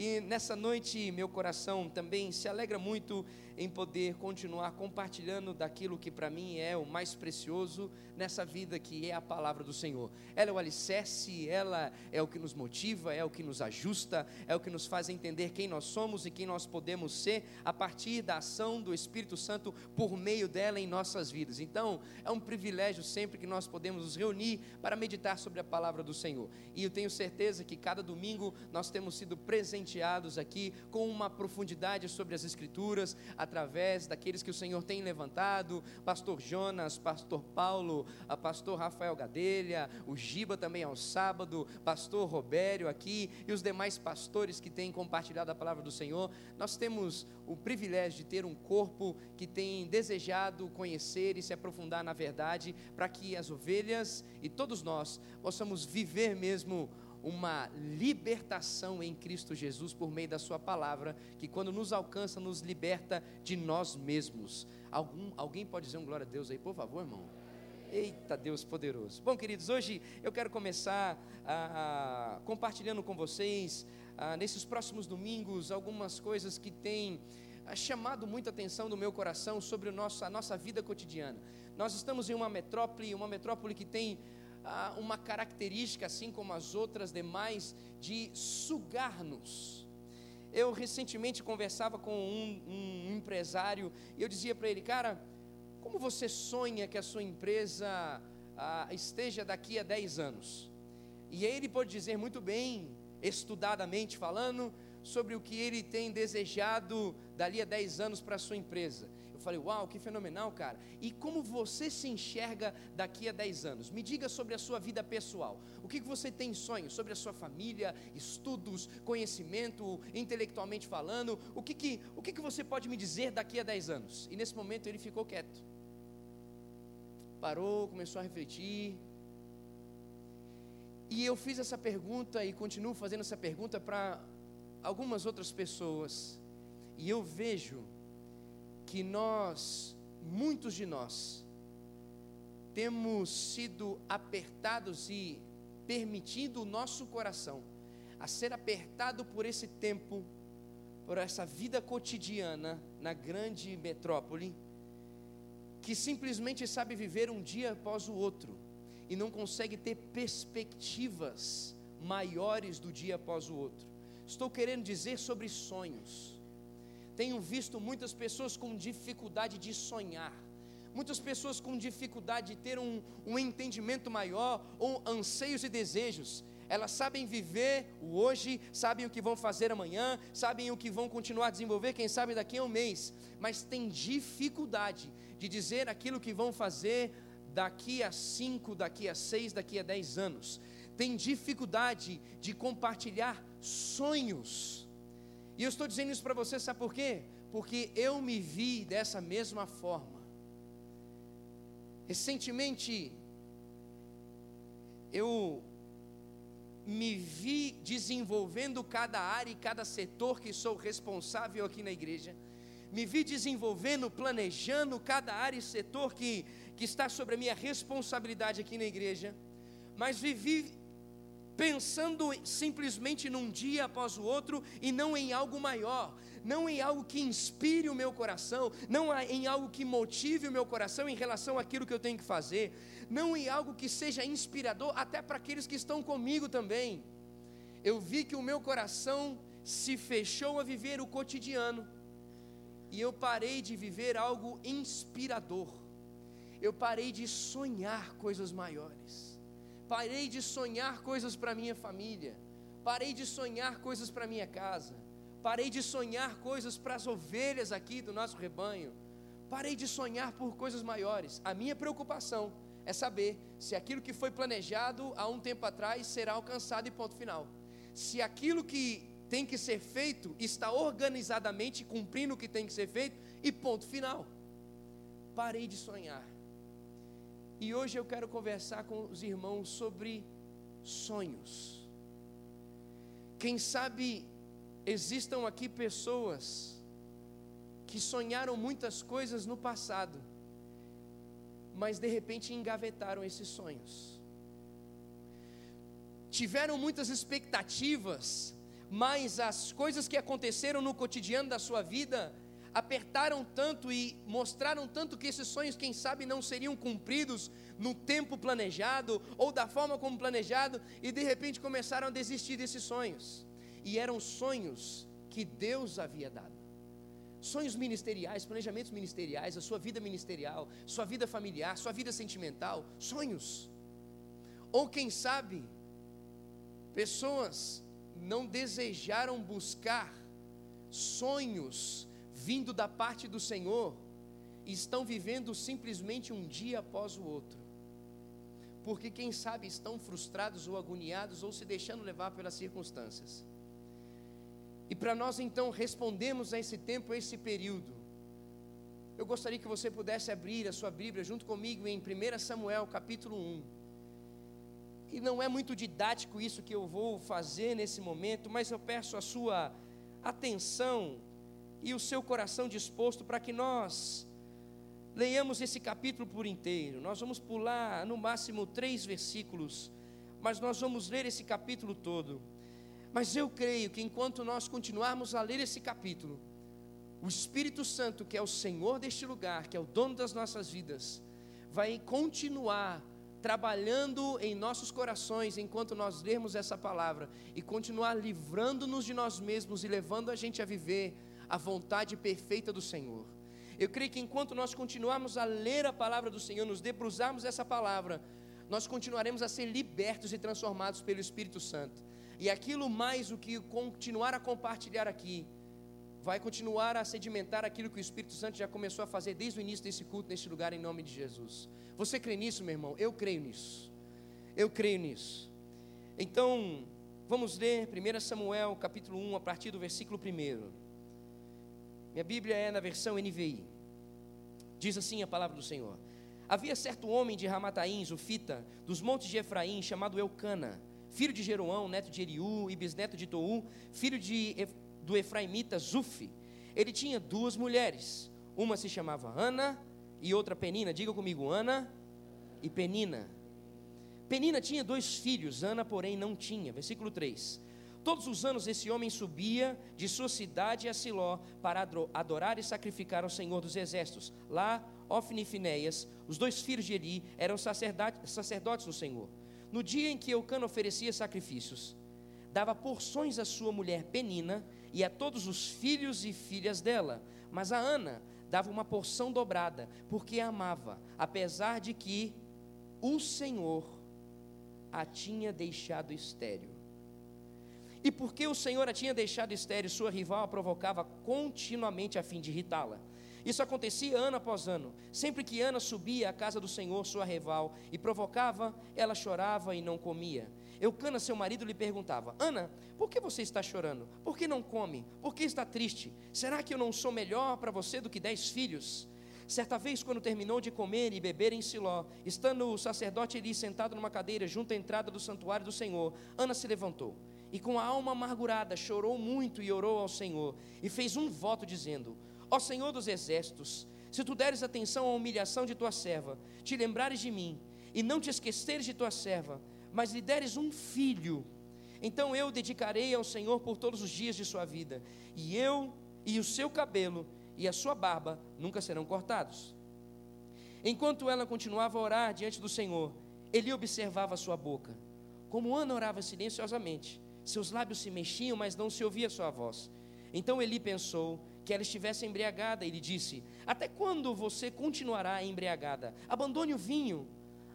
E nessa noite, meu coração também se alegra muito em poder continuar compartilhando daquilo que para mim é o mais precioso nessa vida, que é a palavra do Senhor. Ela é o alicerce, ela é o que nos motiva, é o que nos ajusta, é o que nos faz entender quem nós somos e quem nós podemos ser a partir da ação do Espírito Santo por meio dela em nossas vidas. Então, é um privilégio sempre que nós podemos nos reunir para meditar sobre a palavra do Senhor. E eu tenho certeza que cada domingo nós temos sido aqui com uma profundidade sobre as Escrituras, através daqueles que o Senhor tem levantado, pastor Jonas, pastor Paulo, a pastor Rafael Gadelha, o Giba também ao sábado, pastor Robério aqui e os demais pastores que têm compartilhado a palavra do Senhor. Nós temos o privilégio de ter um corpo que tem desejado conhecer e se aprofundar na verdade, para que as ovelhas e todos nós possamos viver mesmo uma libertação em Cristo Jesus por meio da Sua palavra, que quando nos alcança, nos liberta de nós mesmos. Algum, alguém pode dizer um glória a Deus aí, por favor, irmão? Eita Deus poderoso. Bom, queridos, hoje eu quero começar a, compartilhando com vocês, nesses próximos domingos, algumas coisas que têm chamado muita atenção no meu coração sobre nosso, a nossa vida cotidiana. Nós estamos em uma metrópole, uma metrópole que tem uma característica, assim como as outras demais, de sugar-nos. Eu recentemente conversava com um, um empresário e eu dizia para ele, cara, como você sonha que a sua empresa ah, esteja daqui a 10 anos? E ele pode dizer muito bem, estudadamente falando, sobre o que ele tem desejado dali a 10 anos para a sua empresa. Eu falei, uau, que fenomenal, cara. E como você se enxerga daqui a 10 anos? Me diga sobre a sua vida pessoal. O que você tem sonhos sobre a sua família, estudos, conhecimento, intelectualmente falando? O que, que, o que, que você pode me dizer daqui a 10 anos? E nesse momento ele ficou quieto. Parou, começou a refletir. E eu fiz essa pergunta e continuo fazendo essa pergunta para algumas outras pessoas. E eu vejo que nós, muitos de nós, temos sido apertados e permitido o nosso coração a ser apertado por esse tempo, por essa vida cotidiana na grande metrópole, que simplesmente sabe viver um dia após o outro e não consegue ter perspectivas maiores do dia após o outro. Estou querendo dizer sobre sonhos tenho visto muitas pessoas com dificuldade de sonhar, muitas pessoas com dificuldade de ter um, um entendimento maior, ou anseios e desejos. Elas sabem viver o hoje, sabem o que vão fazer amanhã, sabem o que vão continuar a desenvolver, quem sabe daqui a um mês, mas têm dificuldade de dizer aquilo que vão fazer daqui a cinco, daqui a seis, daqui a dez anos. Tem dificuldade de compartilhar sonhos e eu estou dizendo isso para você, sabe por quê? Porque eu me vi dessa mesma forma. Recentemente, eu me vi desenvolvendo cada área e cada setor que sou responsável aqui na igreja. Me vi desenvolvendo, planejando cada área e setor que, que está sobre a minha responsabilidade aqui na igreja. Mas vivi pensando simplesmente num dia após o outro e não em algo maior, não em algo que inspire o meu coração, não em algo que motive o meu coração em relação àquilo que eu tenho que fazer, não em algo que seja inspirador até para aqueles que estão comigo também. Eu vi que o meu coração se fechou a viver o cotidiano e eu parei de viver algo inspirador. Eu parei de sonhar coisas maiores. Parei de sonhar coisas para minha família. Parei de sonhar coisas para minha casa. Parei de sonhar coisas para as ovelhas aqui do nosso rebanho. Parei de sonhar por coisas maiores. A minha preocupação é saber se aquilo que foi planejado há um tempo atrás será alcançado e ponto final. Se aquilo que tem que ser feito está organizadamente cumprindo o que tem que ser feito e ponto final. Parei de sonhar. E hoje eu quero conversar com os irmãos sobre sonhos. Quem sabe existam aqui pessoas que sonharam muitas coisas no passado, mas de repente engavetaram esses sonhos. Tiveram muitas expectativas, mas as coisas que aconteceram no cotidiano da sua vida apertaram tanto e mostraram tanto que esses sonhos, quem sabe, não seriam cumpridos no tempo planejado ou da forma como planejado, e de repente começaram a desistir desses sonhos. E eram sonhos que Deus havia dado. Sonhos ministeriais, planejamentos ministeriais, a sua vida ministerial, sua vida familiar, sua vida sentimental, sonhos. Ou quem sabe, pessoas não desejaram buscar sonhos vindo da parte do Senhor, estão vivendo simplesmente um dia após o outro. Porque quem sabe estão frustrados ou agoniados ou se deixando levar pelas circunstâncias. E para nós então respondemos a esse tempo, a esse período, eu gostaria que você pudesse abrir a sua Bíblia junto comigo em 1 Samuel capítulo 1. E não é muito didático isso que eu vou fazer nesse momento, mas eu peço a sua atenção e o seu coração disposto para que nós leiamos esse capítulo por inteiro. Nós vamos pular no máximo três versículos, mas nós vamos ler esse capítulo todo. Mas eu creio que enquanto nós continuarmos a ler esse capítulo, o Espírito Santo, que é o Senhor deste lugar, que é o dono das nossas vidas, vai continuar trabalhando em nossos corações enquanto nós lermos essa palavra e continuar livrando-nos de nós mesmos e levando a gente a viver a vontade perfeita do Senhor. Eu creio que enquanto nós continuarmos a ler a palavra do Senhor, nos debruçarmos essa palavra, nós continuaremos a ser libertos e transformados pelo Espírito Santo. E aquilo mais o que continuar a compartilhar aqui, vai continuar a sedimentar aquilo que o Espírito Santo já começou a fazer desde o início desse culto, neste lugar, em nome de Jesus. Você crê nisso, meu irmão? Eu creio nisso. Eu creio nisso. Então, vamos ler 1 Samuel capítulo 1, a partir do versículo 1. Minha Bíblia é na versão NVI. Diz assim a palavra do Senhor: Havia certo homem de Ramataim, Zufita, dos montes de Efraim, chamado Eucana, filho de Jeroão, neto de Eriú e bisneto de Tou, filho de, do Efraimita Zufi. Ele tinha duas mulheres, uma se chamava Ana e outra Penina. Diga comigo, Ana e Penina. Penina tinha dois filhos, Ana, porém, não tinha. Versículo 3. Todos os anos esse homem subia de sua cidade a Siló para adorar e sacrificar ao Senhor dos Exércitos. Lá, Ofni e Finéias, os dois filhos de Eli, eram sacerdotes do Senhor. No dia em que Eucana oferecia sacrifícios, dava porções à sua mulher Penina e a todos os filhos e filhas dela. Mas a Ana dava uma porção dobrada, porque a amava, apesar de que o Senhor a tinha deixado estéril. E porque o Senhor a tinha deixado estéril, sua rival a provocava continuamente a fim de irritá-la. Isso acontecia ano após ano. Sempre que Ana subia à casa do Senhor, sua rival, e provocava, ela chorava e não comia. Eucana, seu marido, lhe perguntava: Ana, por que você está chorando? Por que não come? Por que está triste? Será que eu não sou melhor para você do que dez filhos? Certa vez, quando terminou de comer e beber em Siló, estando o sacerdote ali sentado numa cadeira junto à entrada do santuário do Senhor, Ana se levantou e com a alma amargurada chorou muito e orou ao Senhor, e fez um voto dizendo: Ó Senhor dos exércitos, se tu deres atenção à humilhação de tua serva, te lembrares de mim, e não te esqueceres de tua serva, mas lhe deres um filho, então eu dedicarei ao Senhor por todos os dias de sua vida, e eu e o seu cabelo e a sua barba nunca serão cortados. Enquanto ela continuava a orar diante do Senhor, ele observava sua boca. Como Ana orava silenciosamente, seus lábios se mexiam, mas não se ouvia sua voz. Então Eli pensou que ela estivesse embriagada e lhe disse: Até quando você continuará embriagada? Abandone o vinho.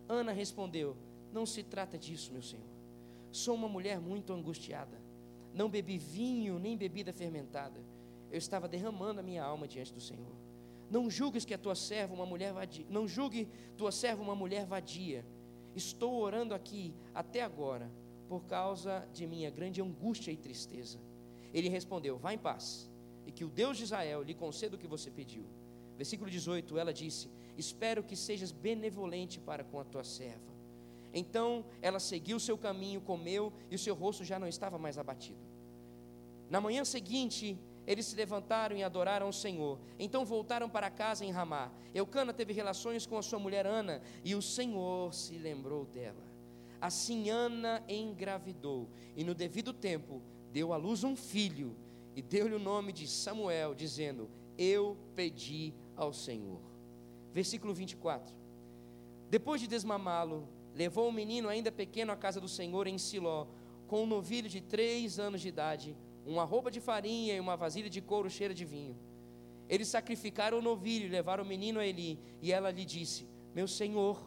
Ana respondeu: Não se trata disso, meu senhor. Sou uma mulher muito angustiada. Não bebi vinho nem bebida fermentada. Eu estava derramando a minha alma diante do Senhor. Não julgues que a tua serva uma mulher vadia. Não julgue tua serva uma mulher vadia. Estou orando aqui até agora por causa de minha grande angústia e tristeza. Ele respondeu: Vá em paz, e que o Deus de Israel lhe conceda o que você pediu. Versículo 18: Ela disse: Espero que sejas benevolente para com a tua serva. Então ela seguiu seu caminho, comeu, e o seu rosto já não estava mais abatido. Na manhã seguinte, eles se levantaram e adoraram o Senhor. Então voltaram para casa em Ramá. Eucana teve relações com a sua mulher Ana, e o Senhor se lembrou dela. Assim Ana engravidou, e no devido tempo deu à luz um filho e deu-lhe o nome de Samuel, dizendo: Eu pedi ao Senhor. Versículo 24. Depois de desmamá-lo, levou o menino ainda pequeno à casa do Senhor em Siló, com um novilho de três anos de idade, uma roupa de farinha e uma vasilha de couro cheia de vinho. Eles sacrificaram o novilho e levaram o menino a Eli, e ela lhe disse: Meu senhor,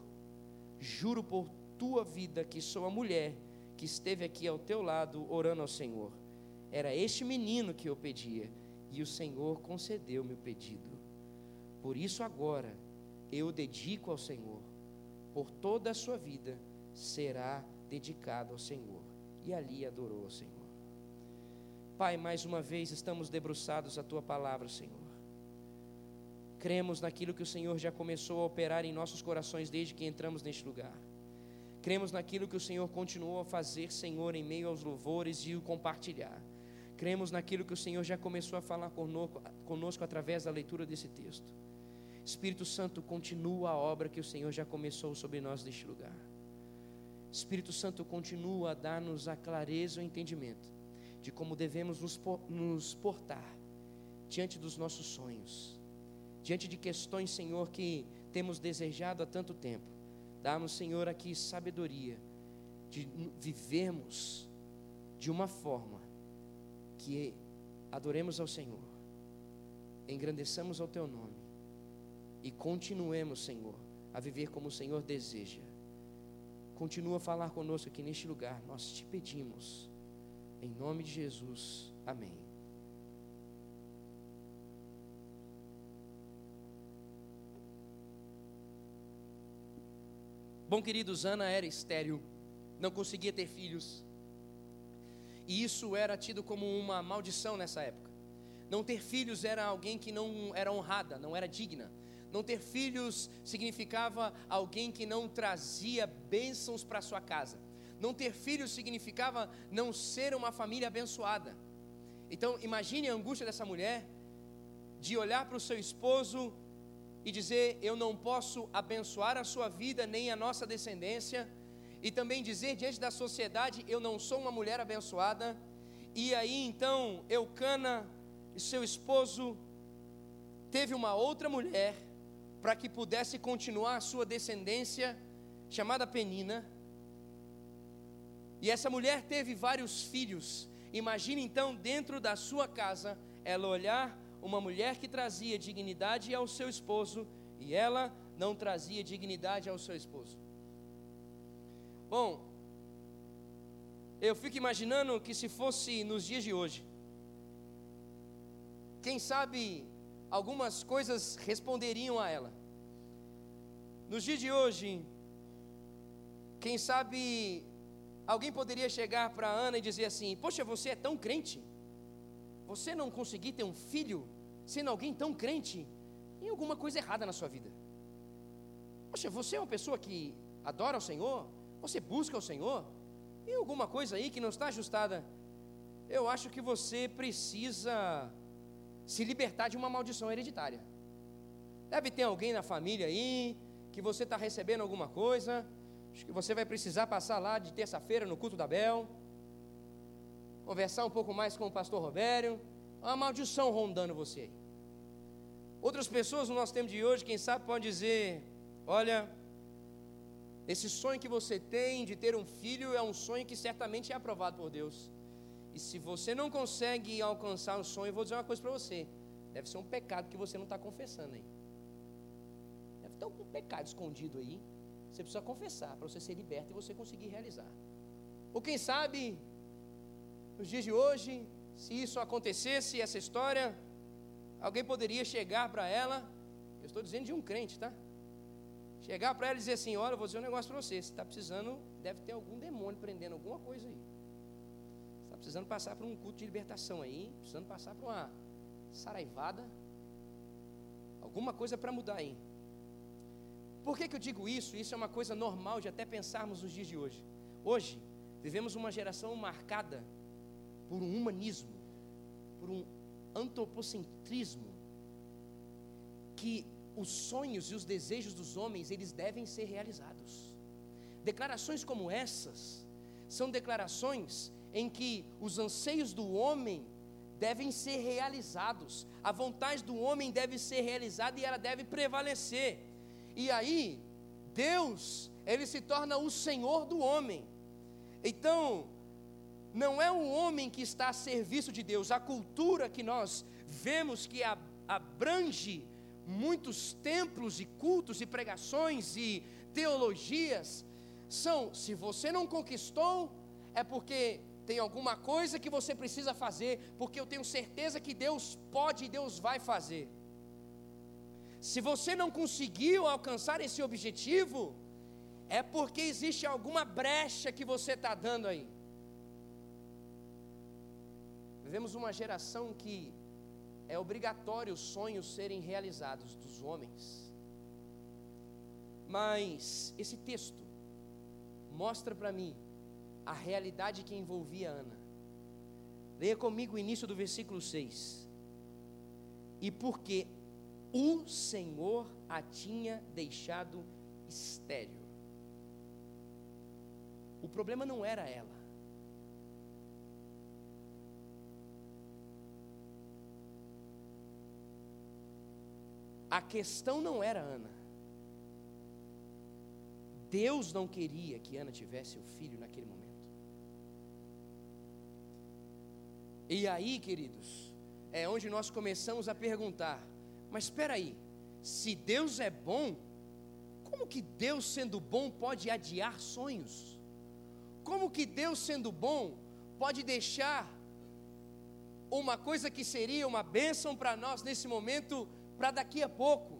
juro por tua vida que sou a mulher que esteve aqui ao teu lado orando ao Senhor. Era este menino que eu pedia, e o Senhor concedeu-me o pedido. Por isso agora eu dedico ao Senhor. Por toda a sua vida será dedicado ao Senhor. E ali adorou ao Senhor. Pai, mais uma vez estamos debruçados à tua palavra, Senhor. Cremos naquilo que o Senhor já começou a operar em nossos corações desde que entramos neste lugar. Cremos naquilo que o Senhor continuou a fazer, Senhor, em meio aos louvores e o compartilhar. Cremos naquilo que o Senhor já começou a falar conosco, conosco através da leitura desse texto. Espírito Santo, continua a obra que o Senhor já começou sobre nós neste lugar. Espírito Santo, continua a dar-nos a clareza e o entendimento de como devemos nos, nos portar diante dos nossos sonhos, diante de questões, Senhor, que temos desejado há tanto tempo Dá-nos, Senhor, aqui sabedoria de vivermos de uma forma que adoremos ao Senhor, engrandeçamos ao Teu nome e continuemos, Senhor, a viver como o Senhor deseja. Continua a falar conosco aqui neste lugar, nós te pedimos, em nome de Jesus, amém. Bom, queridos, Ana era estéril, não conseguia ter filhos. E isso era tido como uma maldição nessa época. Não ter filhos era alguém que não era honrada, não era digna. Não ter filhos significava alguém que não trazia bênçãos para sua casa. Não ter filhos significava não ser uma família abençoada. Então, imagine a angústia dessa mulher de olhar para o seu esposo e dizer: Eu não posso abençoar a sua vida nem a nossa descendência, e também dizer diante da sociedade: Eu não sou uma mulher abençoada. E aí então Eucana e seu esposo teve uma outra mulher para que pudesse continuar a sua descendência, chamada Penina. E essa mulher teve vários filhos. Imagine então dentro da sua casa ela olhar uma mulher que trazia dignidade ao seu esposo e ela não trazia dignidade ao seu esposo. Bom, eu fico imaginando que se fosse nos dias de hoje, quem sabe algumas coisas responderiam a ela. Nos dias de hoje, quem sabe alguém poderia chegar para Ana e dizer assim: Poxa, você é tão crente, você não conseguir ter um filho sendo alguém tão crente, tem alguma coisa errada na sua vida. Poxa, você é uma pessoa que adora o Senhor, você busca o Senhor, tem alguma coisa aí que não está ajustada. Eu acho que você precisa se libertar de uma maldição hereditária. Deve ter alguém na família aí que você está recebendo alguma coisa. Acho que você vai precisar passar lá de terça-feira no culto da Bel conversar um pouco mais com o pastor Robério, uma maldição rondando você. Outras pessoas no nosso tempo de hoje, quem sabe, podem dizer: olha, esse sonho que você tem de ter um filho é um sonho que certamente é aprovado por Deus. E se você não consegue alcançar o sonho, eu vou dizer uma coisa para você: deve ser um pecado que você não está confessando aí. Deve ter algum pecado escondido aí. Você precisa confessar para você ser liberto e você conseguir realizar. Ou quem sabe, nos dias de hoje, se isso acontecesse, essa história, alguém poderia chegar para ela, eu estou dizendo de um crente, tá? Chegar para ela e dizer assim: Olha, eu vou dizer um negócio para você, você está precisando, deve ter algum demônio prendendo alguma coisa aí. Você está precisando passar por um culto de libertação aí, precisando passar por uma saraivada, alguma coisa para mudar aí. Por que, que eu digo isso? Isso é uma coisa normal de até pensarmos nos dias de hoje. Hoje, vivemos uma geração marcada por um humanismo, por um antropocentrismo, que os sonhos e os desejos dos homens, eles devem ser realizados. Declarações como essas são declarações em que os anseios do homem devem ser realizados, a vontade do homem deve ser realizada e ela deve prevalecer. E aí, Deus, ele se torna o Senhor do homem. Então, não é o homem que está a serviço de Deus, a cultura que nós vemos que abrange muitos templos e cultos e pregações e teologias, são: se você não conquistou, é porque tem alguma coisa que você precisa fazer, porque eu tenho certeza que Deus pode e Deus vai fazer. Se você não conseguiu alcançar esse objetivo, é porque existe alguma brecha que você está dando aí. Vivemos uma geração que é obrigatório os sonhos serem realizados dos homens. Mas esse texto mostra para mim a realidade que envolvia Ana. Leia comigo o início do versículo 6. E porque o Senhor a tinha deixado estéril. O problema não era ela. A questão não era Ana. Deus não queria que Ana tivesse o filho naquele momento. E aí, queridos, é onde nós começamos a perguntar: mas espera aí, se Deus é bom, como que Deus sendo bom pode adiar sonhos? Como que Deus sendo bom pode deixar uma coisa que seria uma bênção para nós nesse momento para daqui a pouco?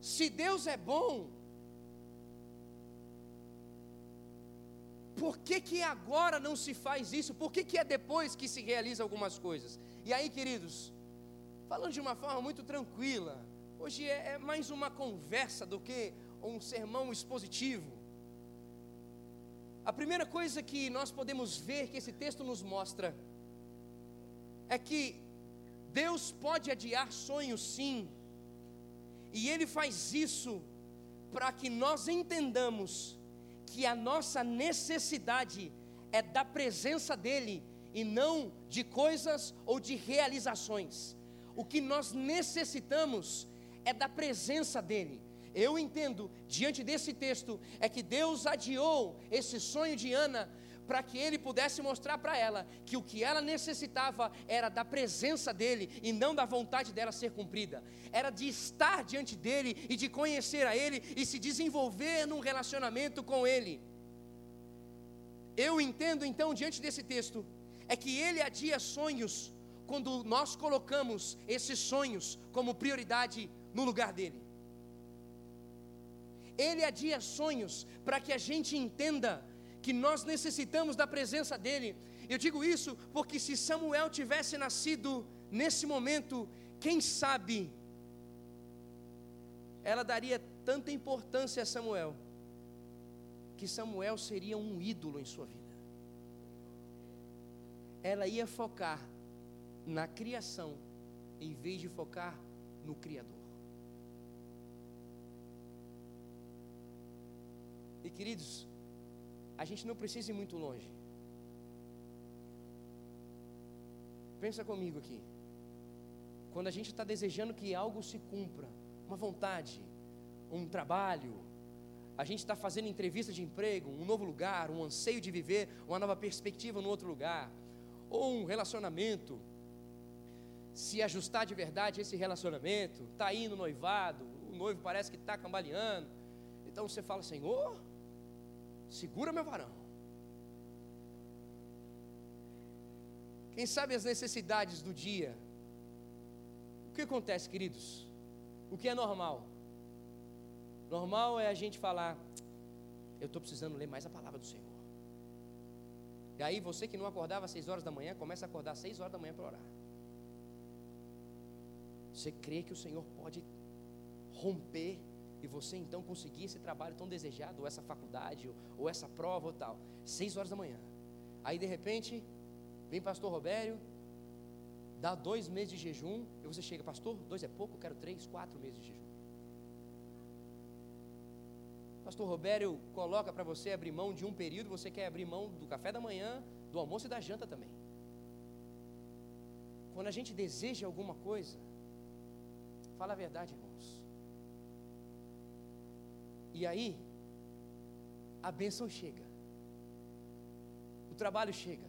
Se Deus é bom, por que, que agora não se faz isso? Por que, que é depois que se realiza algumas coisas? E aí, queridos, falando de uma forma muito tranquila, hoje é, é mais uma conversa do que um sermão expositivo. A primeira coisa que nós podemos ver que esse texto nos mostra é que Deus pode adiar sonhos sim, e Ele faz isso para que nós entendamos que a nossa necessidade é da presença dEle e não de coisas ou de realizações. O que nós necessitamos é da presença dEle. Eu entendo, diante desse texto, é que Deus adiou esse sonho de Ana para que ele pudesse mostrar para ela que o que ela necessitava era da presença dele e não da vontade dela ser cumprida. Era de estar diante dele e de conhecer a ele e se desenvolver num relacionamento com ele. Eu entendo então, diante desse texto, é que ele adia sonhos quando nós colocamos esses sonhos como prioridade no lugar dele. Ele adia sonhos para que a gente entenda que nós necessitamos da presença dEle. Eu digo isso porque se Samuel tivesse nascido nesse momento, quem sabe ela daria tanta importância a Samuel, que Samuel seria um ídolo em sua vida. Ela ia focar na criação, em vez de focar no Criador. E queridos, a gente não precisa ir muito longe. Pensa comigo aqui. Quando a gente está desejando que algo se cumpra, uma vontade, um trabalho, a gente está fazendo entrevista de emprego, um novo lugar, um anseio de viver, uma nova perspectiva no outro lugar, ou um relacionamento, se ajustar de verdade esse relacionamento, está indo noivado, o noivo parece que está cambaleando, então você fala, Senhor, Segura meu varão. Quem sabe as necessidades do dia? O que acontece, queridos? O que é normal? Normal é a gente falar: Eu estou precisando ler mais a palavra do Senhor. E aí você que não acordava às seis horas da manhã, começa a acordar às seis horas da manhã para orar. Você crê que o Senhor pode romper e você então conseguir esse trabalho tão desejado, ou essa faculdade, ou, ou essa prova ou tal, seis horas da manhã. Aí de repente, vem pastor Robério, dá dois meses de jejum, e você chega, pastor, dois é pouco, eu quero três, quatro meses de jejum. Pastor Robério coloca para você abrir mão de um período, você quer abrir mão do café da manhã, do almoço e da janta também. Quando a gente deseja alguma coisa, fala a verdade, irmãos. E aí, a bênção chega, o trabalho chega,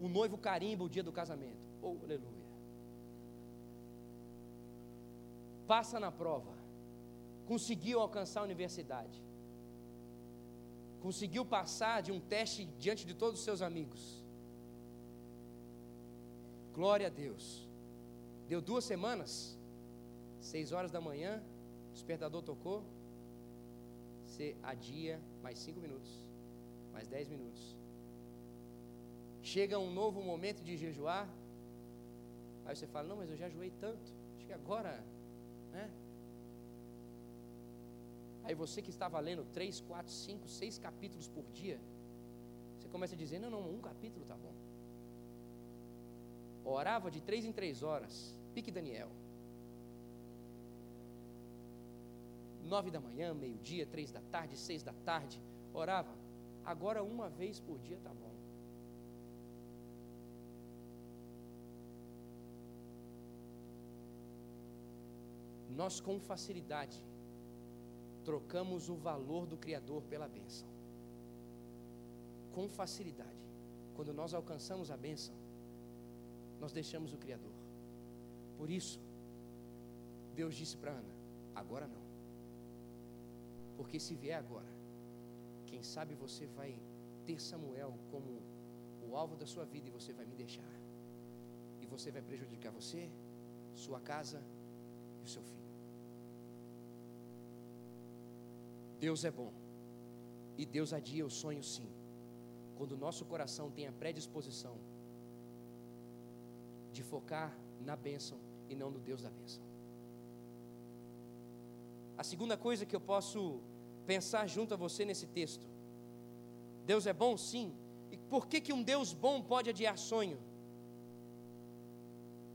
o noivo carimba o dia do casamento. Oh, aleluia. Passa na prova, conseguiu alcançar a universidade, conseguiu passar de um teste diante de todos os seus amigos. Glória a Deus. Deu duas semanas, seis horas da manhã, o despertador tocou. Você adia mais cinco minutos, mais dez minutos. Chega um novo momento de jejuar. Aí você fala: Não, mas eu já jejuei tanto. Acho que agora, né? Aí você que estava lendo três, quatro, cinco, seis capítulos por dia, você começa a dizer: Não, não, um capítulo tá bom. Orava de três em três horas, pique Daniel. Nove da manhã, meio-dia, três da tarde, seis da tarde, orava. Agora uma vez por dia tá bom. Nós com facilidade trocamos o valor do Criador pela bênção. Com facilidade. Quando nós alcançamos a bênção, nós deixamos o Criador. Por isso, Deus disse para Ana: agora não. Porque se vier agora, quem sabe você vai ter Samuel como o alvo da sua vida e você vai me deixar. E você vai prejudicar você, sua casa e o seu filho. Deus é bom. E Deus adia o sonho sim. Quando o nosso coração tem a predisposição de focar na bênção e não no Deus da bênção. A segunda coisa que eu posso pensar junto a você nesse texto. Deus é bom, sim. E por que, que um Deus bom pode adiar sonho?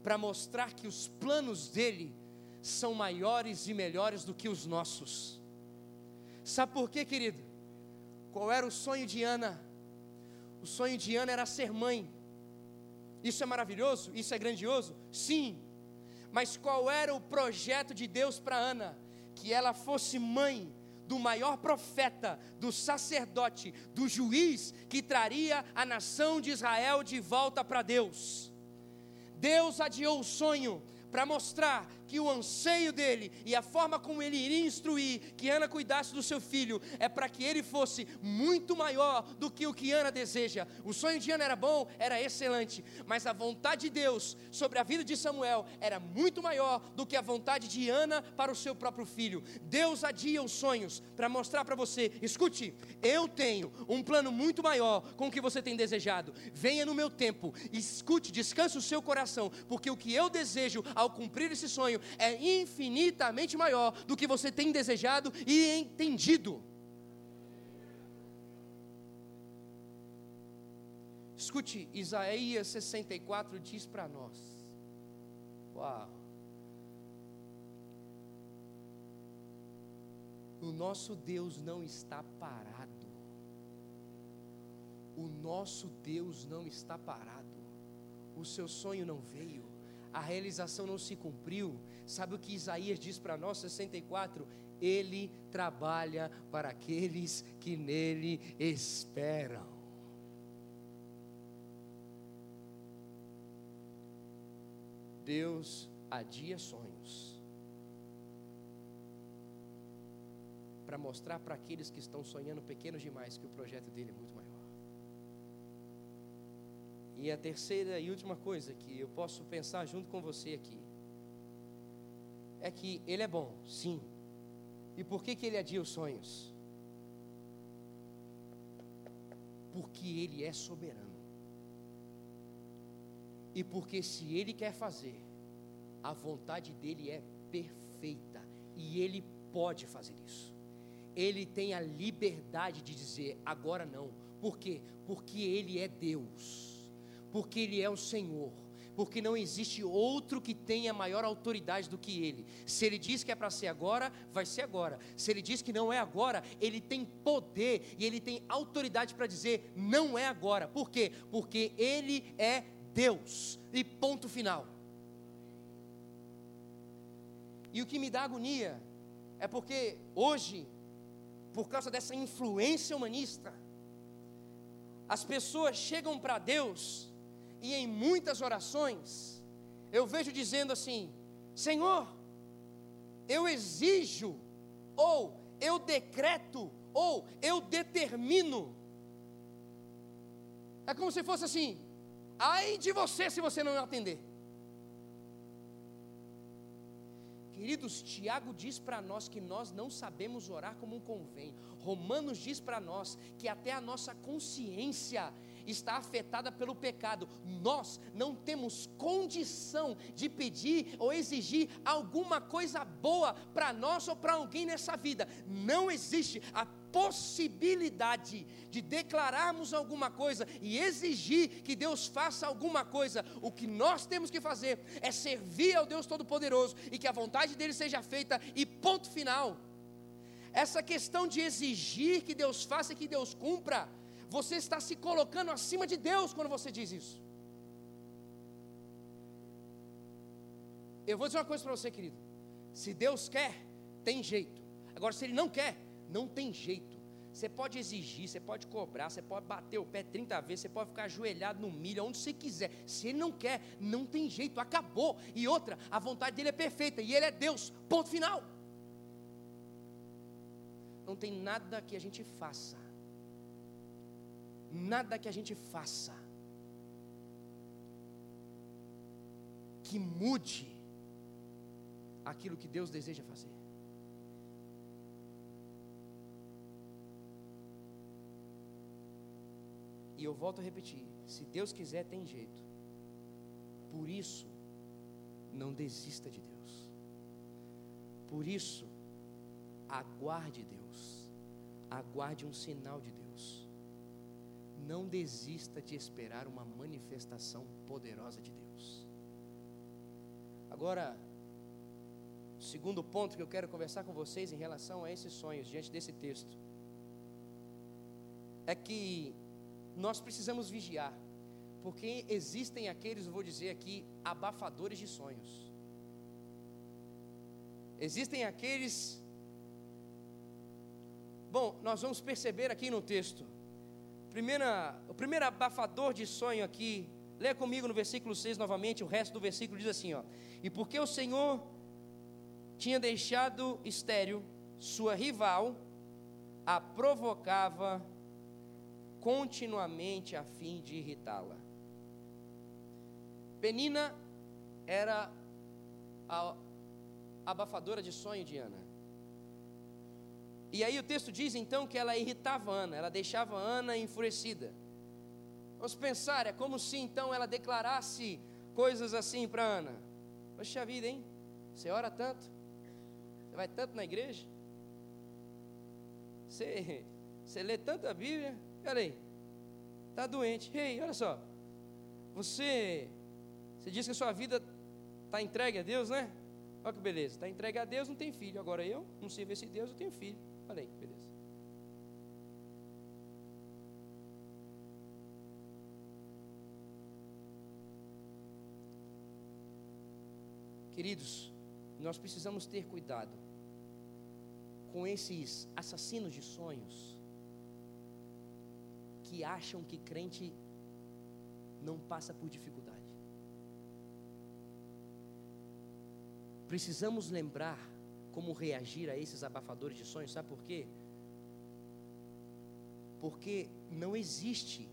Para mostrar que os planos dele são maiores e melhores do que os nossos. Sabe por quê, querido? Qual era o sonho de Ana? O sonho de Ana era ser mãe. Isso é maravilhoso? Isso é grandioso? Sim. Mas qual era o projeto de Deus para Ana? Que ela fosse mãe do maior profeta, do sacerdote, do juiz que traria a nação de Israel de volta para Deus. Deus adiou o sonho para mostrar que o anseio dele e a forma como ele iria instruir que Ana cuidasse do seu filho é para que ele fosse muito maior do que o que Ana deseja. O sonho de Ana era bom, era excelente, mas a vontade de Deus sobre a vida de Samuel era muito maior do que a vontade de Ana para o seu próprio filho. Deus adia os sonhos para mostrar para você: escute, eu tenho um plano muito maior com o que você tem desejado. Venha no meu tempo, escute, descanse o seu coração, porque o que eu desejo ao cumprir esse sonho é infinitamente maior do que você tem desejado e entendido. Escute, Isaías 64 diz para nós: Uau! O nosso Deus não está parado. O nosso Deus não está parado. O seu sonho não veio a realização não se cumpriu. Sabe o que Isaías diz para nós, 64? Ele trabalha para aqueles que nele esperam. Deus adia sonhos para mostrar para aqueles que estão sonhando pequenos demais que o projeto dele é muito maior. E a terceira e última coisa que eu posso pensar junto com você aqui é que ele é bom, sim. E por que, que ele adia os sonhos? Porque ele é soberano. E porque se ele quer fazer, a vontade dele é perfeita. E ele pode fazer isso. Ele tem a liberdade de dizer agora não. Por quê? Porque ele é Deus porque Ele é o Senhor. Porque não existe outro que tenha maior autoridade do que ele. Se ele diz que é para ser agora, vai ser agora. Se ele diz que não é agora, ele tem poder e ele tem autoridade para dizer não é agora. Por quê? Porque ele é Deus. E ponto final. E o que me dá agonia é porque hoje, por causa dessa influência humanista, as pessoas chegam para Deus e em muitas orações eu vejo dizendo assim: Senhor, eu exijo, ou eu decreto, ou eu determino. É como se fosse assim: ai de você se você não atender. Queridos, Tiago diz para nós que nós não sabemos orar como convém. Romanos diz para nós que até a nossa consciência está afetada pelo pecado. Nós não temos condição de pedir ou exigir alguma coisa boa para nós ou para alguém nessa vida. Não existe a possibilidade de declararmos alguma coisa e exigir que Deus faça alguma coisa, o que nós temos que fazer é servir ao Deus Todo-Poderoso e que a vontade dele seja feita, e ponto final. Essa questão de exigir que Deus faça e que Deus cumpra, você está se colocando acima de Deus quando você diz isso. Eu vou dizer uma coisa para você, querido. Se Deus quer, tem jeito. Agora, se Ele não quer, não tem jeito. Você pode exigir, você pode cobrar, você pode bater o pé 30 vezes, você pode ficar ajoelhado no milho, onde você quiser. Se ele não quer, não tem jeito, acabou. E outra, a vontade dele é perfeita e ele é Deus. Ponto final. Não tem nada que a gente faça. Nada que a gente faça que mude aquilo que Deus deseja fazer. E eu volto a repetir: se Deus quiser, tem jeito. Por isso, não desista de Deus. Por isso, aguarde Deus. Aguarde um sinal de Deus. Não desista de esperar uma manifestação poderosa de Deus. Agora, o segundo ponto que eu quero conversar com vocês em relação a esses sonhos, diante desse texto, é que nós precisamos vigiar, porque existem aqueles, vou dizer aqui, abafadores de sonhos. Existem aqueles. Bom, nós vamos perceber aqui no texto. Primeira, o primeiro abafador de sonho aqui, leia comigo no versículo 6 novamente, o resto do versículo diz assim: ó, E porque o Senhor tinha deixado estéreo sua rival, a provocava continuamente a fim de irritá-la. Penina era a abafadora de sonho de Ana. E aí o texto diz então que ela irritava Ana, ela deixava Ana enfurecida. Vamos pensar, é como se então ela declarasse coisas assim para Ana: Poxa vida, hein? Você ora tanto? Você vai tanto na igreja? Você, você lê tanta Bíblia? Peraí, está doente. Ei, olha só. Você, você diz que a sua vida está entregue a Deus, né? Olha que beleza. Está entregue a Deus, não tem filho. Agora eu não sei ver se Deus, eu tenho filho. Aí, beleza. Queridos, nós precisamos ter cuidado com esses assassinos de sonhos que acham que crente não passa por dificuldade. Precisamos lembrar como reagir a esses abafadores de sonhos, sabe por quê? Porque não existe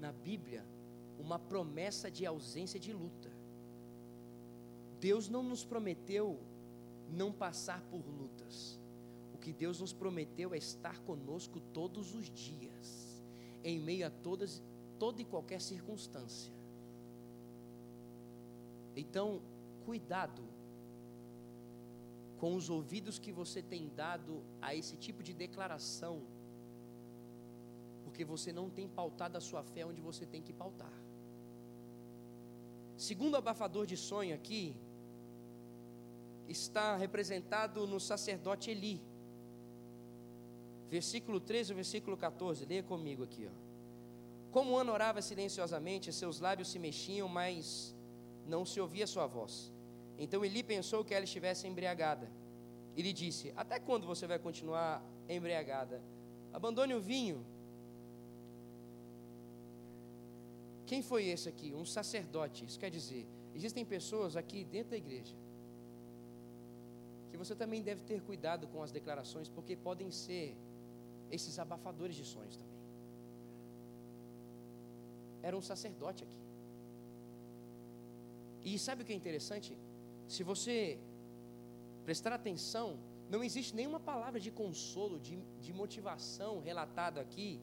na Bíblia uma promessa de ausência de luta. Deus não nos prometeu não passar por lutas. O que Deus nos prometeu é estar conosco todos os dias em meio a todas, toda e qualquer circunstância. Então, cuidado com os ouvidos que você tem dado a esse tipo de declaração, porque você não tem pautado a sua fé onde você tem que pautar. segundo abafador de sonho aqui está representado no sacerdote Eli. Versículo 13 e versículo 14, leia comigo aqui. Ó. Como Ana orava silenciosamente, seus lábios se mexiam, mas não se ouvia sua voz. Então Eli pensou que ela estivesse embriagada. E lhe disse: Até quando você vai continuar embriagada? Abandone o vinho. Quem foi esse aqui? Um sacerdote. Isso quer dizer, existem pessoas aqui dentro da igreja que você também deve ter cuidado com as declarações, porque podem ser esses abafadores de sonhos também. Era um sacerdote aqui. E sabe o que é interessante? Se você prestar atenção, não existe nenhuma palavra de consolo, de, de motivação relatada aqui.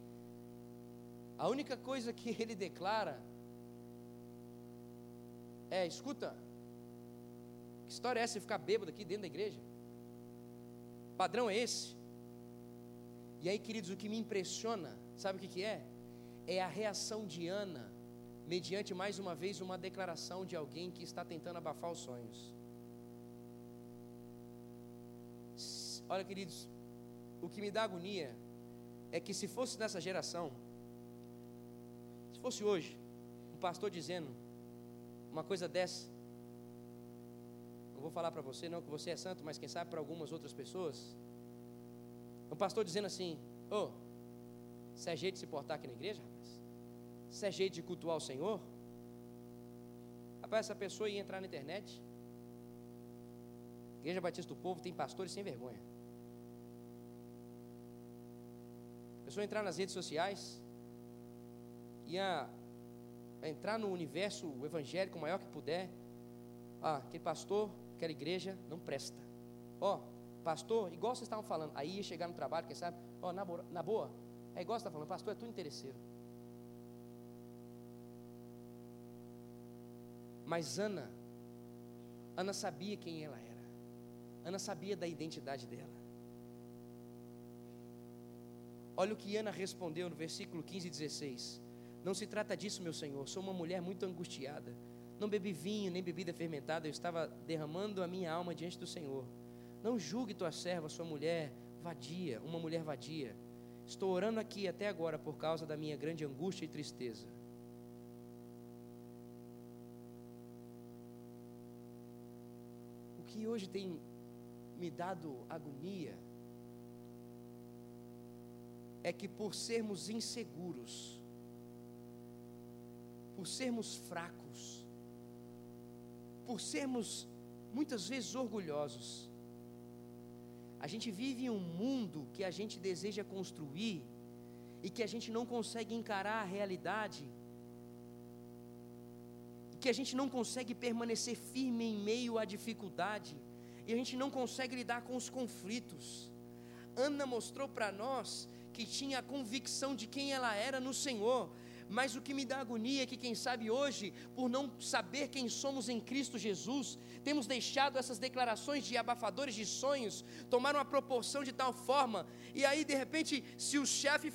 A única coisa que ele declara é: escuta, que história é essa de ficar bêbado aqui dentro da igreja? Padrão é esse? E aí, queridos, o que me impressiona, sabe o que, que é? É a reação de Ana, mediante mais uma vez uma declaração de alguém que está tentando abafar os sonhos. Olha, queridos, o que me dá agonia é que se fosse nessa geração, se fosse hoje, um pastor dizendo uma coisa dessa, não vou falar para você não que você é santo, mas quem sabe para algumas outras pessoas, um pastor dizendo assim: Ô, oh, se é jeito de se portar aqui na igreja, se é jeito de cultuar o Senhor, rapaz, essa pessoa ia entrar na internet, Igreja Batista do Povo tem pastores sem vergonha. pessoa entrar nas redes sociais, ia entrar no universo evangélico maior que puder. Ah, aquele pastor, aquela igreja não presta. Ó, oh, pastor, igual vocês estavam falando, aí ia chegar no trabalho, quem sabe, ó, oh, na, boa, na boa, é igual você está falando, pastor, é tudo interesseiro. Mas Ana, Ana sabia quem ela era. Ana sabia da identidade dela. Olha o que Ana respondeu no versículo 15 e 16. Não se trata disso, meu senhor. Sou uma mulher muito angustiada. Não bebi vinho nem bebida fermentada. Eu estava derramando a minha alma diante do Senhor. Não julgue tua serva, sua mulher vadia, uma mulher vadia. Estou orando aqui até agora por causa da minha grande angústia e tristeza. Que hoje tem me dado agonia é que por sermos inseguros, por sermos fracos, por sermos muitas vezes orgulhosos, a gente vive em um mundo que a gente deseja construir e que a gente não consegue encarar a realidade, que a gente não consegue permanecer firme em meio à dificuldade, e a gente não consegue lidar com os conflitos. Ana mostrou para nós que tinha a convicção de quem ela era no Senhor. Mas o que me dá agonia é que, quem sabe hoje, por não saber quem somos em Cristo Jesus, temos deixado essas declarações de abafadores de sonhos tomar uma proporção de tal forma, e aí, de repente, se o chefe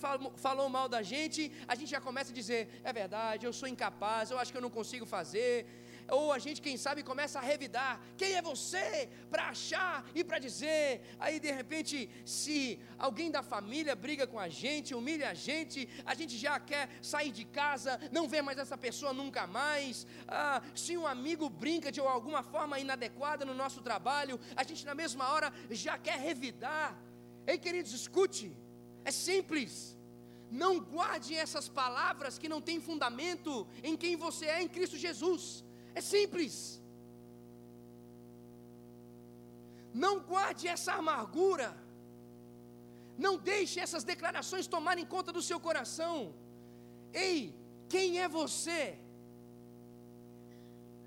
falou mal da gente, a gente já começa a dizer: é verdade, eu sou incapaz, eu acho que eu não consigo fazer ou a gente, quem sabe, começa a revidar: quem é você para achar e para dizer? Aí de repente, se alguém da família briga com a gente, humilha a gente, a gente já quer sair de casa, não vê mais essa pessoa nunca mais. Ah, se um amigo brinca de alguma forma inadequada no nosso trabalho, a gente na mesma hora já quer revidar. Ei, queridos, escute, é simples. Não guarde essas palavras que não têm fundamento em quem você é em Cristo Jesus. É simples. Não guarde essa amargura. Não deixe essas declarações tomarem conta do seu coração. Ei, quem é você?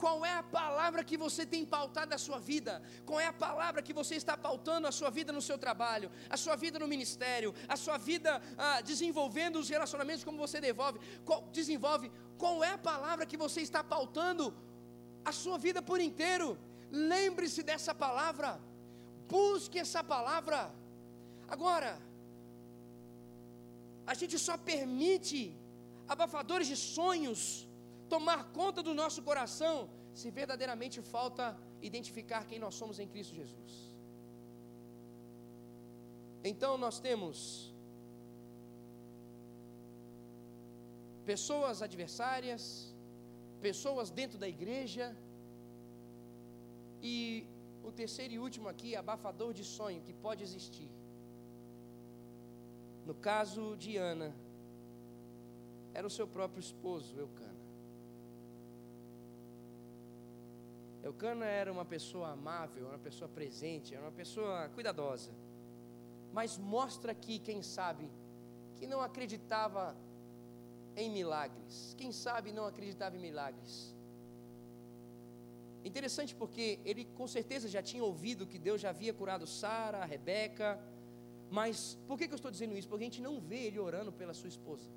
Qual é a palavra que você tem pautado a sua vida? Qual é a palavra que você está pautando a sua vida no seu trabalho, a sua vida no ministério, a sua vida ah, desenvolvendo os relacionamentos como você devolve, qual, desenvolve? Qual é a palavra que você está pautando a sua vida por inteiro. Lembre-se dessa palavra, busque essa palavra. Agora, a gente só permite abafadores de sonhos tomar conta do nosso coração se verdadeiramente falta identificar quem nós somos em Cristo Jesus. Então nós temos pessoas adversárias, pessoas dentro da igreja, e o terceiro e último aqui, abafador de sonho que pode existir. No caso de Ana, era o seu próprio esposo, Eucana. Eucana era uma pessoa amável, uma pessoa presente, era uma pessoa cuidadosa. Mas mostra aqui, quem sabe, que não acreditava em milagres. Quem sabe não acreditava em milagres. Interessante porque ele com certeza já tinha ouvido que Deus já havia curado Sara, Rebeca, mas por que, que eu estou dizendo isso? Porque a gente não vê ele orando pela sua esposa.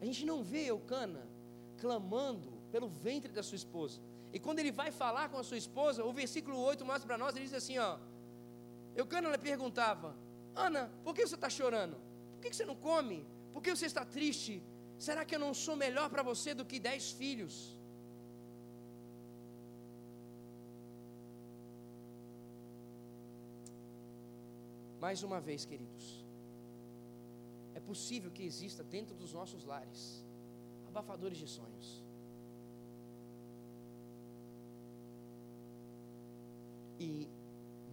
A gente não vê Eucana clamando pelo ventre da sua esposa. E quando ele vai falar com a sua esposa, o versículo 8 mostra para nós, ele diz assim, ó. Eucana lhe perguntava, Ana, por que você está chorando? Por que você não come? Por que você está triste? Será que eu não sou melhor para você do que dez filhos? Mais uma vez, queridos, é possível que exista dentro dos nossos lares abafadores de sonhos. E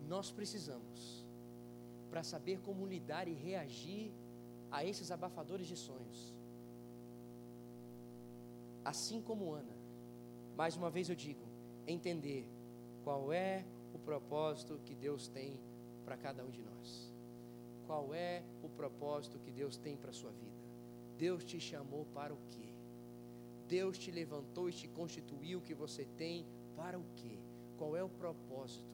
nós precisamos, para saber como lidar e reagir a esses abafadores de sonhos, assim como Ana, mais uma vez eu digo, entender qual é o propósito que Deus tem para cada um de nós. Qual é o propósito que Deus tem para a sua vida? Deus te chamou para o quê? Deus te levantou e te constituiu o que você tem para o quê? Qual é o propósito?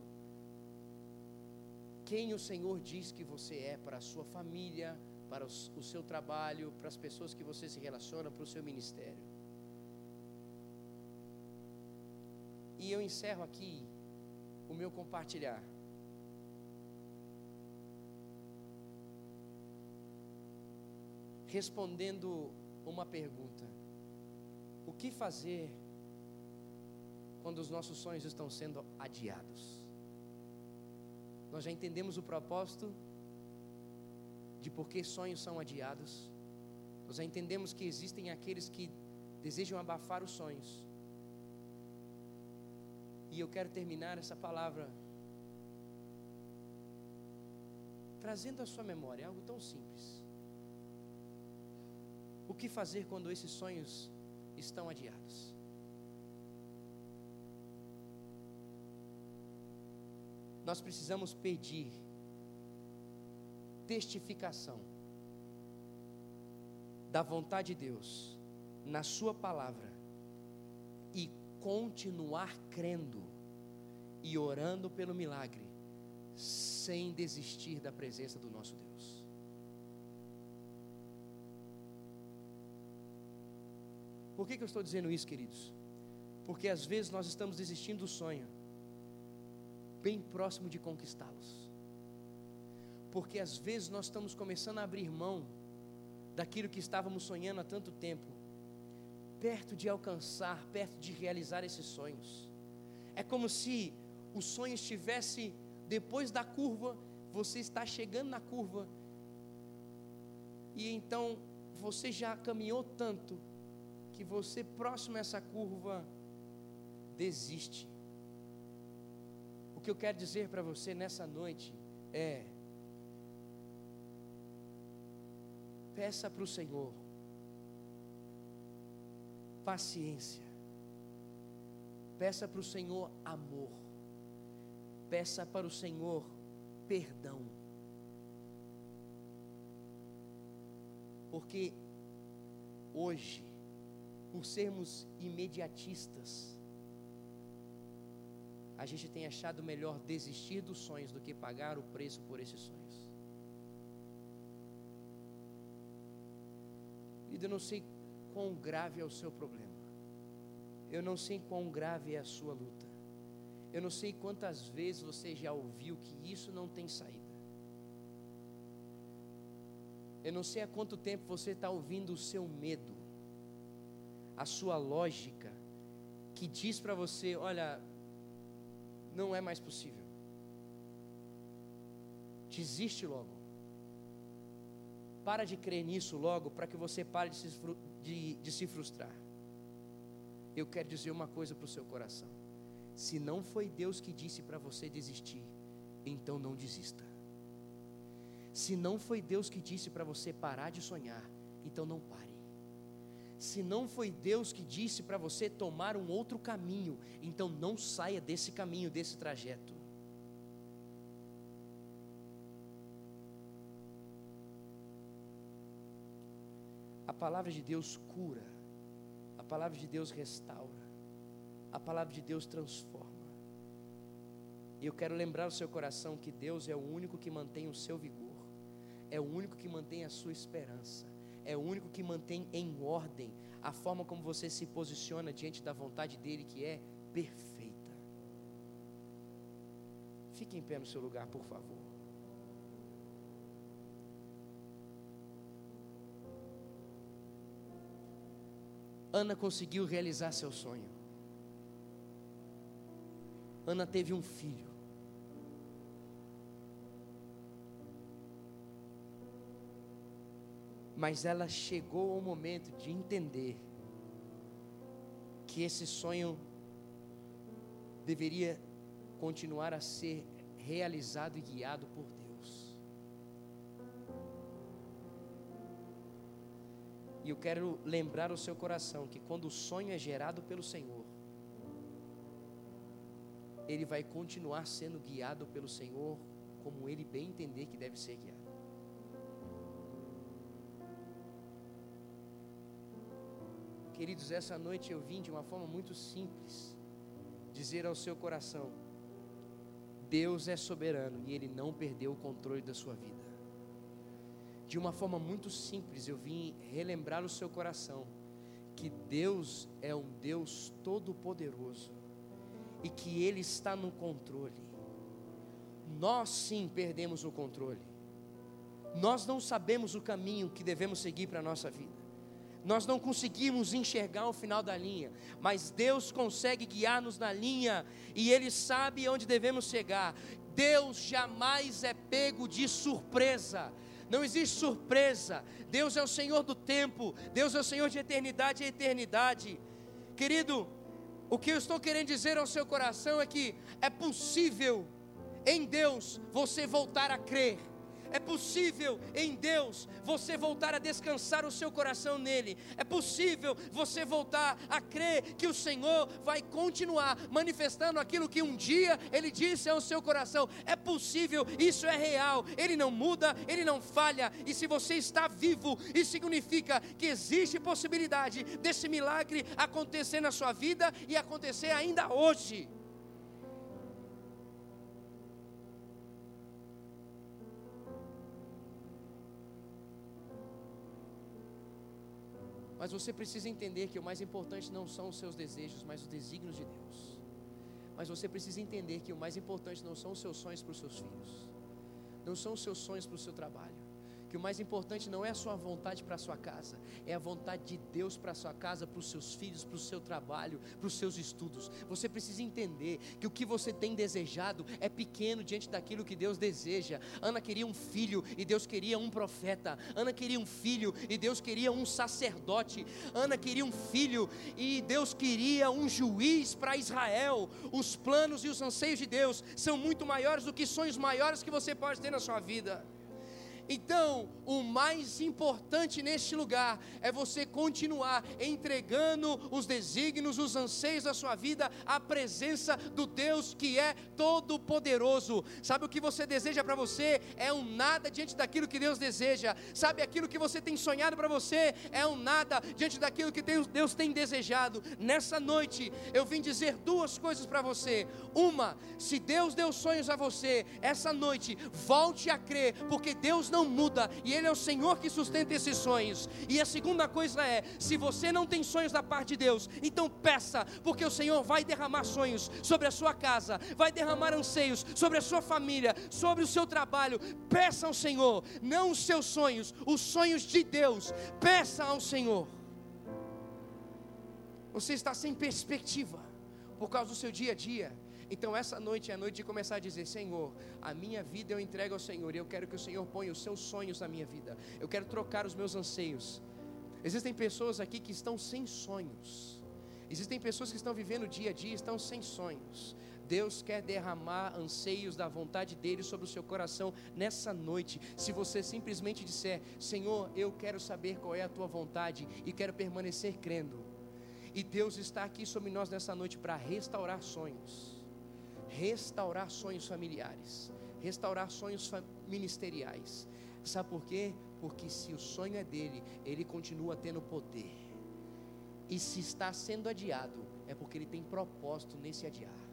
Quem o Senhor diz que você é para a sua família, para o seu trabalho, para as pessoas que você se relaciona, para o seu ministério? E eu encerro aqui o meu compartilhar respondendo uma pergunta: O que fazer quando os nossos sonhos estão sendo adiados? Nós já entendemos o propósito de por que sonhos são adiados. Nós já entendemos que existem aqueles que desejam abafar os sonhos. E eu quero terminar essa palavra trazendo à sua memória algo tão simples. O que fazer quando esses sonhos estão adiados? Nós precisamos pedir testificação da vontade de Deus na Sua palavra continuar crendo e orando pelo milagre, sem desistir da presença do nosso Deus. Por que, que eu estou dizendo isso, queridos? Porque às vezes nós estamos desistindo do sonho, bem próximo de conquistá-los. Porque às vezes nós estamos começando a abrir mão daquilo que estávamos sonhando há tanto tempo, perto de alcançar, perto de realizar esses sonhos. É como se o sonho estivesse depois da curva, você está chegando na curva, e então você já caminhou tanto que você, próximo a essa curva, desiste. O que eu quero dizer para você nessa noite é: peça para o Senhor paciência, peça para o Senhor amor, peça para o Senhor perdão, porque hoje por sermos imediatistas, a gente tem achado melhor desistir dos sonhos do que pagar o preço por esses sonhos. E eu não sei quão grave é o seu problema. Eu não sei quão grave é a sua luta. Eu não sei quantas vezes você já ouviu que isso não tem saída. Eu não sei há quanto tempo você está ouvindo o seu medo a sua lógica que diz para você: olha, não é mais possível. Desiste logo. Para de crer nisso logo, para que você pare de se, de, de se frustrar. Eu quero dizer uma coisa para o seu coração: se não foi Deus que disse para você desistir, então não desista. Se não foi Deus que disse para você parar de sonhar, então não pare. Se não foi Deus que disse para você tomar um outro caminho, então não saia desse caminho, desse trajeto. Palavra de Deus cura, a palavra de Deus restaura, a palavra de Deus transforma. E eu quero lembrar o seu coração que Deus é o único que mantém o seu vigor, é o único que mantém a sua esperança, é o único que mantém em ordem a forma como você se posiciona diante da vontade dele, que é perfeita. Fique em pé no seu lugar, por favor. Ana conseguiu realizar seu sonho. Ana teve um filho. mas ela chegou ao momento de entender que esse sonho deveria continuar a ser realizado e guiado por E eu quero lembrar o seu coração que quando o sonho é gerado pelo Senhor, ele vai continuar sendo guiado pelo Senhor como ele bem entender que deve ser guiado. Queridos, essa noite eu vim de uma forma muito simples dizer ao seu coração: Deus é soberano e Ele não perdeu o controle da sua vida. De uma forma muito simples, eu vim relembrar o seu coração que Deus é um Deus todo-poderoso e que Ele está no controle. Nós sim perdemos o controle. Nós não sabemos o caminho que devemos seguir para a nossa vida nós não conseguimos enxergar o final da linha, mas Deus consegue guiar-nos na linha e Ele sabe onde devemos chegar. Deus jamais é pego de surpresa. Não existe surpresa. Deus é o Senhor do tempo. Deus é o Senhor de eternidade e eternidade. Querido, o que eu estou querendo dizer ao seu coração é que é possível em Deus você voltar a crer. É possível em Deus você voltar a descansar o seu coração nele. É possível você voltar a crer que o Senhor vai continuar manifestando aquilo que um dia ele disse ao seu coração. É possível, isso é real. Ele não muda, ele não falha. E se você está vivo, isso significa que existe possibilidade desse milagre acontecer na sua vida e acontecer ainda hoje. Mas você precisa entender que o mais importante não são os seus desejos, mas os desígnios de Deus. Mas você precisa entender que o mais importante não são os seus sonhos para os seus filhos, não são os seus sonhos para o seu trabalho, que o mais importante não é a sua vontade para a sua casa, é a vontade de Deus para a sua casa, para os seus filhos, para o seu trabalho, para os seus estudos. Você precisa entender que o que você tem desejado é pequeno diante daquilo que Deus deseja. Ana queria um filho e Deus queria um profeta. Ana queria um filho e Deus queria um sacerdote. Ana queria um filho e Deus queria um juiz para Israel. Os planos e os anseios de Deus são muito maiores do que sonhos maiores que você pode ter na sua vida. Então, o mais importante neste lugar é você continuar entregando os desígnios, os anseios da sua vida à presença do Deus que é todo-poderoso. Sabe o que você deseja para você? É um nada diante daquilo que Deus deseja. Sabe aquilo que você tem sonhado para você? É um nada diante daquilo que Deus tem desejado. Nessa noite, eu vim dizer duas coisas para você. Uma, se Deus deu sonhos a você, essa noite, volte a crer, porque Deus não não muda e Ele é o Senhor que sustenta esses sonhos. E a segunda coisa é: se você não tem sonhos da parte de Deus, então peça, porque o Senhor vai derramar sonhos sobre a sua casa, vai derramar anseios sobre a sua família, sobre o seu trabalho. Peça ao Senhor, não os seus sonhos, os sonhos de Deus. Peça ao Senhor. Você está sem perspectiva por causa do seu dia a dia. Então essa noite é a noite de começar a dizer: Senhor, a minha vida eu entrego ao Senhor e eu quero que o Senhor ponha os seus sonhos na minha vida. Eu quero trocar os meus anseios. Existem pessoas aqui que estão sem sonhos. Existem pessoas que estão vivendo o dia a dia, estão sem sonhos. Deus quer derramar anseios da vontade dele sobre o seu coração nessa noite. Se você simplesmente disser: Senhor, eu quero saber qual é a tua vontade e quero permanecer crendo. E Deus está aqui sobre nós nessa noite para restaurar sonhos restaurar sonhos familiares, restaurar sonhos ministeriais. Sabe por quê? Porque se o sonho é dele, ele continua tendo poder. E se está sendo adiado, é porque ele tem propósito nesse adiar.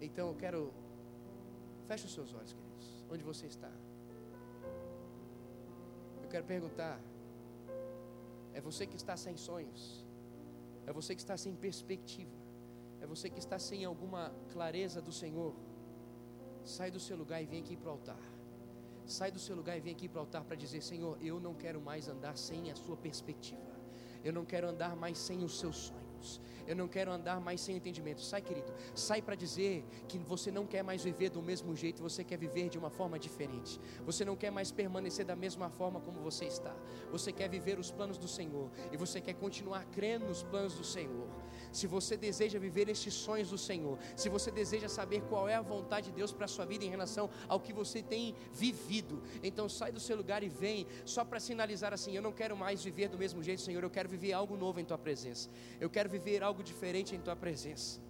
Então eu quero. Feche os seus olhos, queridos. Onde você está? Eu quero perguntar: é você que está sem sonhos? É você que está sem perspectiva. É você que está sem alguma clareza do Senhor. Sai do seu lugar e vem aqui para o altar. Sai do seu lugar e vem aqui para o altar para dizer: Senhor, eu não quero mais andar sem a sua perspectiva. Eu não quero andar mais sem os seus Eu não quero andar mais sem entendimento. Sai, querido. Sai para dizer que você não quer mais viver do mesmo jeito, você quer viver de uma forma diferente. Você não quer mais permanecer da mesma forma como você está. Você quer viver os planos do Senhor e você quer continuar crendo nos planos do Senhor se você deseja viver estes sonhos do Senhor, se você deseja saber qual é a vontade de Deus para a sua vida em relação ao que você tem vivido, então sai do seu lugar e vem, só para sinalizar assim: eu não quero mais viver do mesmo jeito, Senhor, eu quero viver algo novo em tua presença, eu quero viver algo diferente em tua presença.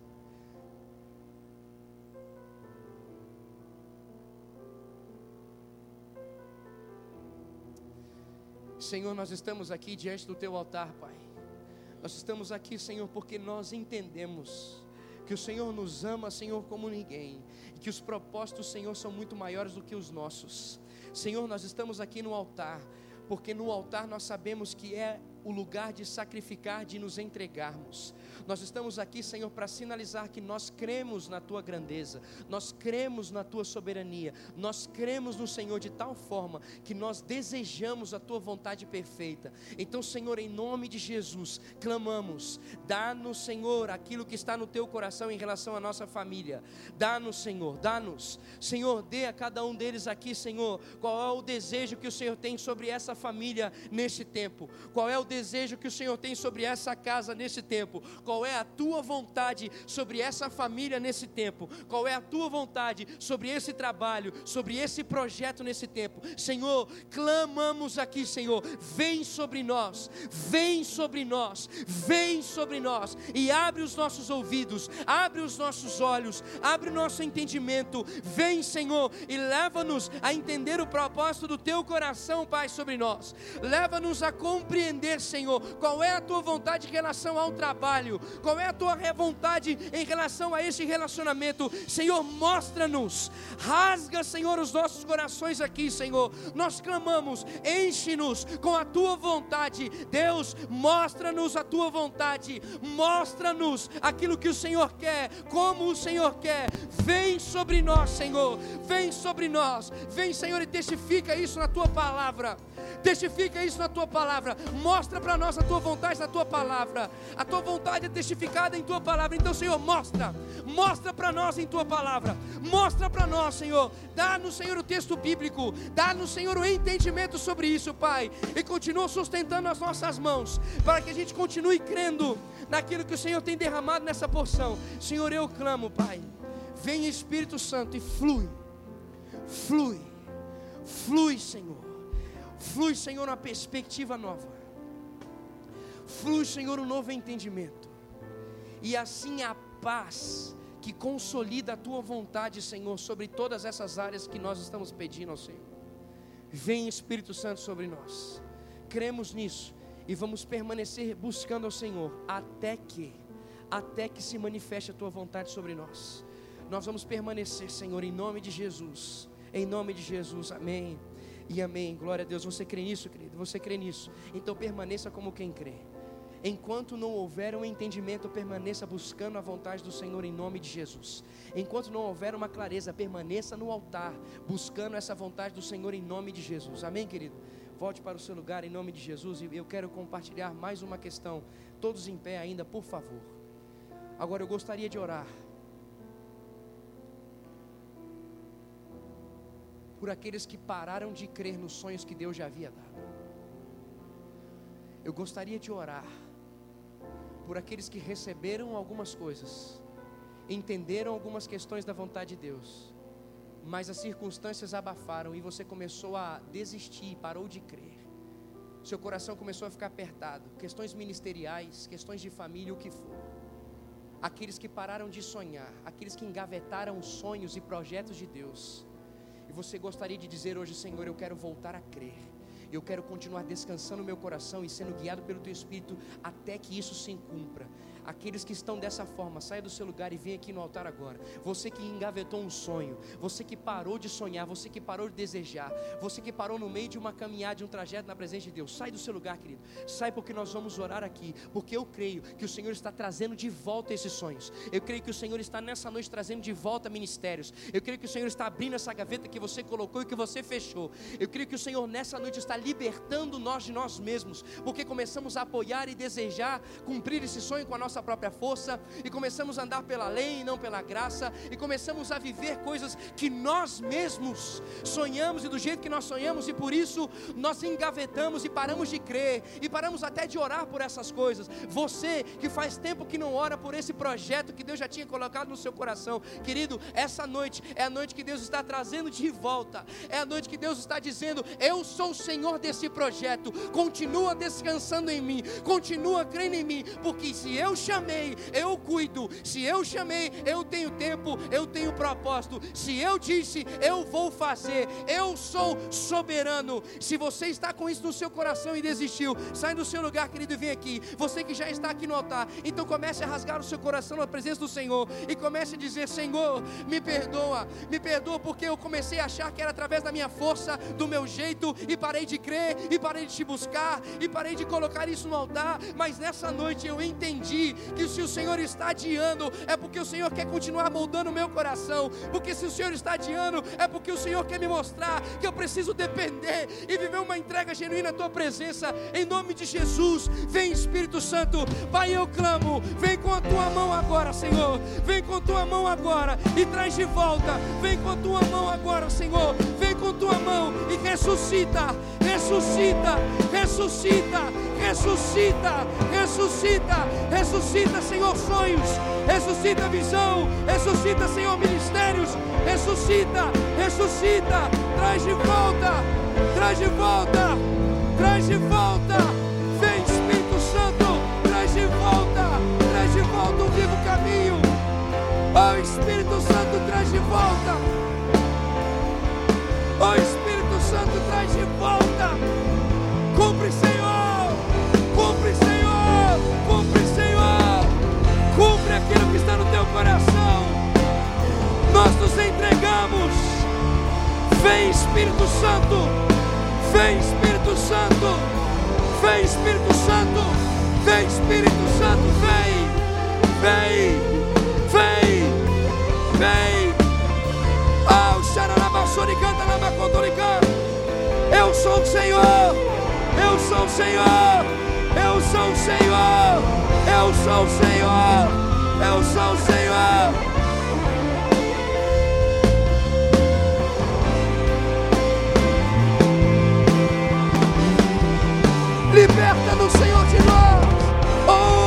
Senhor, nós estamos aqui diante do teu altar, Pai. Nós estamos aqui, Senhor, porque nós entendemos que o Senhor nos ama, Senhor, como ninguém, e que os propósitos, Senhor, são muito maiores do que os nossos. Senhor, nós estamos aqui no altar, porque no altar nós sabemos que é o lugar de sacrificar, de nos entregarmos. Nós estamos aqui, Senhor, para sinalizar que nós cremos na tua grandeza, nós cremos na tua soberania, nós cremos no Senhor de tal forma que nós desejamos a tua vontade perfeita. Então, Senhor, em nome de Jesus, clamamos: dá-nos, Senhor, aquilo que está no teu coração em relação à nossa família. Dá-nos, Senhor, dá-nos. Senhor, dê a cada um deles aqui, Senhor, qual é o desejo que o Senhor tem sobre essa família neste tempo, qual é o desejo que o Senhor tem sobre essa casa nesse tempo, qual é a tua vontade sobre essa família nesse tempo, qual é a tua vontade sobre esse trabalho, sobre esse projeto nesse tempo. Senhor, clamamos aqui, Senhor, vem sobre nós, vem sobre nós, vem sobre nós e abre os nossos ouvidos, abre os nossos olhos, abre o nosso entendimento. Vem, Senhor, e leva-nos a entender o propósito do teu coração, Pai, sobre nós. Leva-nos a compreender, Senhor, qual é a tua vontade em relação ao trabalho, qual é a tua vontade em relação a esse relacionamento? Senhor, mostra-nos, rasga, Senhor, os nossos corações aqui, Senhor. Nós clamamos, enche-nos com a tua vontade. Deus, mostra-nos a tua vontade, mostra-nos aquilo que o Senhor quer, como o Senhor quer. Vem sobre nós, Senhor, vem sobre nós, vem, Senhor, e testifica isso na tua palavra. Testifica isso na tua palavra. Mostra para nós a tua vontade na tua palavra. A tua vontade é testificada em tua palavra. Então, Senhor, mostra. Mostra para nós em tua palavra. Mostra para nós, Senhor. Dá-nos, Senhor, o texto bíblico. Dá-nos, Senhor, o entendimento sobre isso, Pai. E continua sustentando as nossas mãos. Para que a gente continue crendo naquilo que o Senhor tem derramado nessa porção. Senhor, eu clamo, Pai. Vem Espírito Santo e flui. Flui. Flui, Senhor Flui, Senhor, uma perspectiva nova. Flui, Senhor, um novo entendimento. E assim a paz que consolida a tua vontade, Senhor, sobre todas essas áreas que nós estamos pedindo ao Senhor. Vem Espírito Santo sobre nós. Cremos nisso e vamos permanecer buscando ao Senhor até que até que se manifeste a tua vontade sobre nós. Nós vamos permanecer, Senhor, em nome de Jesus. Em nome de Jesus. Amém e amém. Glória a Deus. Você crê nisso, querido? Você crê nisso? Então permaneça como quem crê. Enquanto não houver um entendimento, permaneça buscando a vontade do Senhor em nome de Jesus. Enquanto não houver uma clareza, permaneça no altar, buscando essa vontade do Senhor em nome de Jesus. Amém, querido? Volte para o seu lugar em nome de Jesus e eu quero compartilhar mais uma questão. Todos em pé ainda, por favor. Agora eu gostaria de orar por aqueles que pararam de crer nos sonhos que Deus já havia dado. Eu gostaria de orar por aqueles que receberam algumas coisas, entenderam algumas questões da vontade de Deus, mas as circunstâncias abafaram e você começou a desistir, parou de crer. Seu coração começou a ficar apertado, questões ministeriais, questões de família, o que for. Aqueles que pararam de sonhar, aqueles que engavetaram os sonhos e projetos de Deus. E você gostaria de dizer hoje, Senhor, eu quero voltar a crer. Eu quero continuar descansando meu coração e sendo guiado pelo teu espírito até que isso se cumpra. Aqueles que estão dessa forma, saia do seu lugar e vem aqui no altar agora. Você que engavetou um sonho, você que parou de sonhar, você que parou de desejar, você que parou no meio de uma caminhada, de um trajeto na presença de Deus, sai do seu lugar, querido. Sai porque nós vamos orar aqui, porque eu creio que o Senhor está trazendo de volta esses sonhos. Eu creio que o Senhor está nessa noite trazendo de volta ministérios. Eu creio que o Senhor está abrindo essa gaveta que você colocou e que você fechou. Eu creio que o Senhor nessa noite está libertando nós de nós mesmos, porque começamos a apoiar e desejar cumprir esse sonho com a nossa nossa própria força e começamos a andar pela lei e não pela graça e começamos a viver coisas que nós mesmos sonhamos e do jeito que nós sonhamos e por isso nós engavetamos e paramos de crer e paramos até de orar por essas coisas. Você que faz tempo que não ora por esse projeto que Deus já tinha colocado no seu coração, querido, essa noite é a noite que Deus está trazendo de volta. É a noite que Deus está dizendo: "Eu sou o Senhor desse projeto. Continua descansando em mim, continua crendo em mim, porque se eu chamei, eu cuido. Se eu chamei, eu tenho tempo, eu tenho propósito. Se eu disse, eu vou fazer. Eu sou soberano. Se você está com isso no seu coração e desistiu, sai do seu lugar, querido, e vem aqui. Você que já está aqui no altar, então comece a rasgar o seu coração na presença do Senhor e comece a dizer: Senhor, me perdoa, me perdoa porque eu comecei a achar que era através da minha força, do meu jeito, e parei de crer, e parei de te buscar, e parei de colocar isso no altar. Mas nessa noite eu entendi que se o Senhor está adiando, é porque o Senhor quer continuar moldando o meu coração, porque se o Senhor está adiando, é porque o Senhor quer me mostrar que eu preciso depender e viver uma entrega genuína à tua presença, em nome de Jesus. Vem Espírito Santo, Pai, eu clamo, vem com a tua mão agora, Senhor, vem com a tua mão agora e traz de volta, vem com a tua mão agora, Senhor, vem com a tua mão e ressuscita, ressuscita, ressuscita, ressuscita, ressuscita, ressuscita Senhor, sonhos, ressuscita visão, ressuscita, Senhor, ministérios, ressuscita, ressuscita, traz de volta, traz de volta, traz de volta, vem Espírito Santo, traz de volta, traz de volta um vivo caminho, oh Espírito Santo, traz de volta, oh Espírito Santo, traz de volta, cumpre, Senhor, coração. Nós nos entregamos. Vem Espírito Santo. Vem Espírito Santo. Vem Espírito Santo. Vem Espírito Santo. Vem. Vem. Vem. Vem. Oh, xararabassorica, talabacontoricã. Eu sou o Senhor. Eu sou o Senhor. Eu sou o Senhor. Eu sou o Senhor, eu sou o Senhor. Liberta no Senhor de nós, oh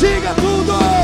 Diga tudo,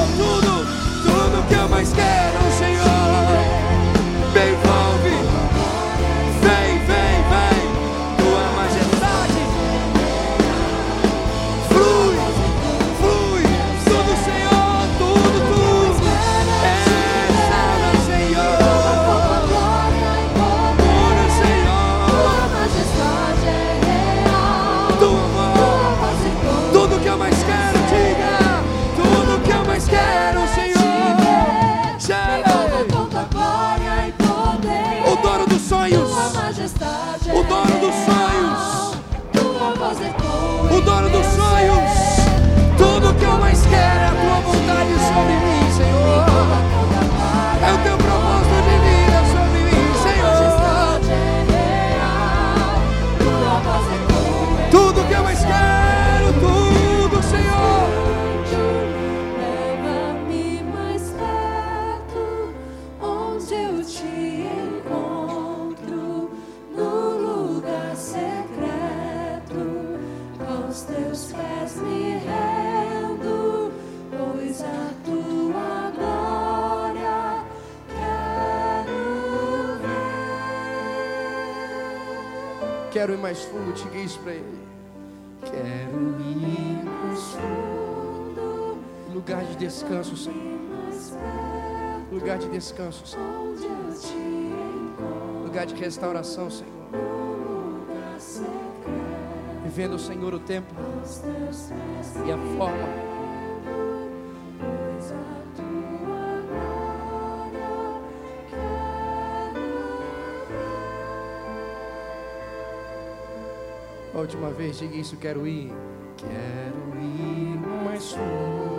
Quero ir mais fundo, diga isso para Ele. Quero ir mais fundo. Lugar de descanso, Senhor. Lugar de descanso, Senhor. Lugar de restauração, Senhor. Vivendo, Senhor, o tempo e a forma última vez, diga isso, quero ir. Quero ir mais fundo.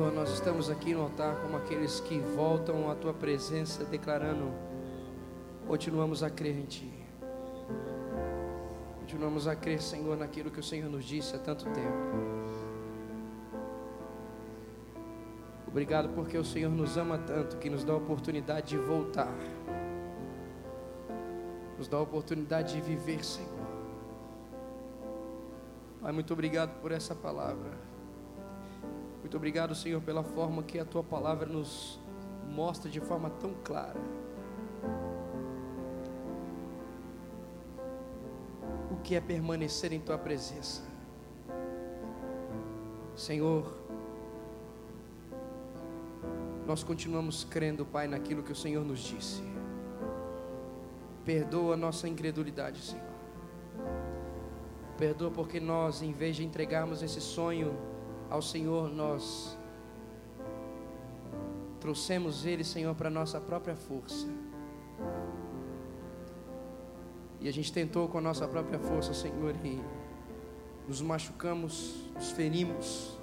Senhor, nós estamos aqui no altar como aqueles que voltam à tua presença, declarando: continuamos a crer em Ti. Continuamos a crer, Senhor, naquilo que o Senhor nos disse há tanto tempo. Obrigado porque o Senhor nos ama tanto que nos dá a oportunidade de voltar, nos dá a oportunidade de viver, Senhor. Pai, muito obrigado por essa palavra. Muito obrigado, Senhor, pela forma que a tua palavra nos mostra de forma tão clara. O que é permanecer em tua presença. Senhor, nós continuamos crendo, Pai, naquilo que o Senhor nos disse. Perdoa nossa incredulidade, Senhor. Perdoa porque nós, em vez de entregarmos esse sonho ao Senhor, nós trouxemos Ele, Senhor, para nossa própria força. E a gente tentou com a nossa própria força, Senhor, e nos machucamos, nos ferimos,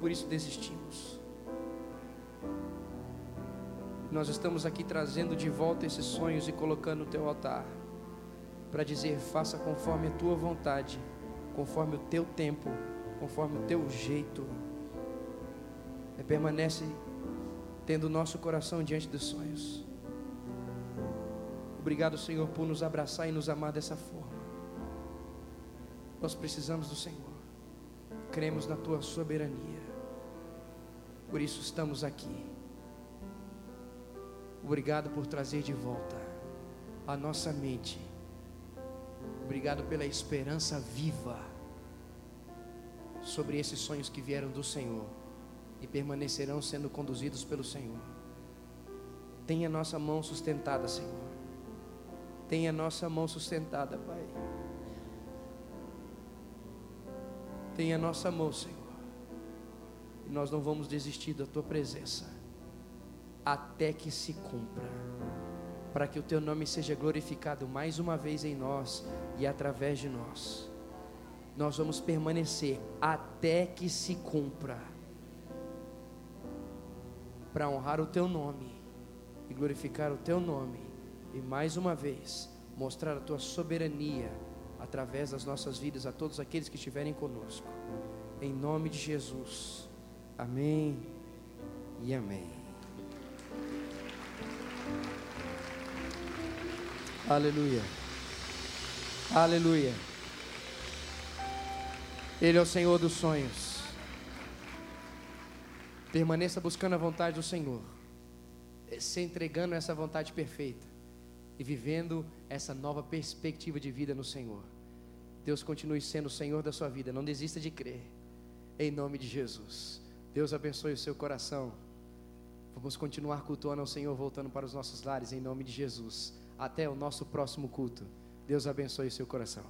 por isso desistimos. Nós estamos aqui trazendo de volta esses sonhos e colocando no teu altar, para dizer: faça conforme a tua vontade, conforme o teu tempo conforme o teu jeito. E permanece tendo o nosso coração diante dos sonhos. Obrigado, Senhor, por nos abraçar e nos amar dessa forma. Nós precisamos do Senhor. Cremos na tua soberania. Por isso estamos aqui. Obrigado por trazer de volta a nossa mente. Obrigado pela esperança viva sobre esses sonhos que vieram do Senhor e permanecerão sendo conduzidos pelo Senhor. Tenha nossa mão sustentada, Senhor. Tenha nossa mão sustentada, Pai. Tenha nossa mão, Senhor. E nós não vamos desistir da tua presença até que se cumpra. Para que o teu nome seja glorificado mais uma vez em nós e através de nós nós vamos permanecer até que se cumpra, para honrar o teu nome e glorificar o teu nome, e mais uma vez mostrar a tua soberania através das nossas vidas a todos aqueles que estiverem conosco, em nome de Jesus, amém e amém. Aleluia. Aleluia. Ele é o Senhor dos sonhos. Permaneça buscando a vontade do Senhor, se entregando essa vontade perfeita e vivendo essa nova perspectiva de vida no Senhor. Deus continue sendo o Senhor da sua vida, não desista de crer, em nome de Jesus. Deus abençoe o seu coração. Vamos continuar cultuando ao Senhor, voltando para os nossos lares, em nome de Jesus. Até o nosso próximo culto. Deus abençoe o seu coração.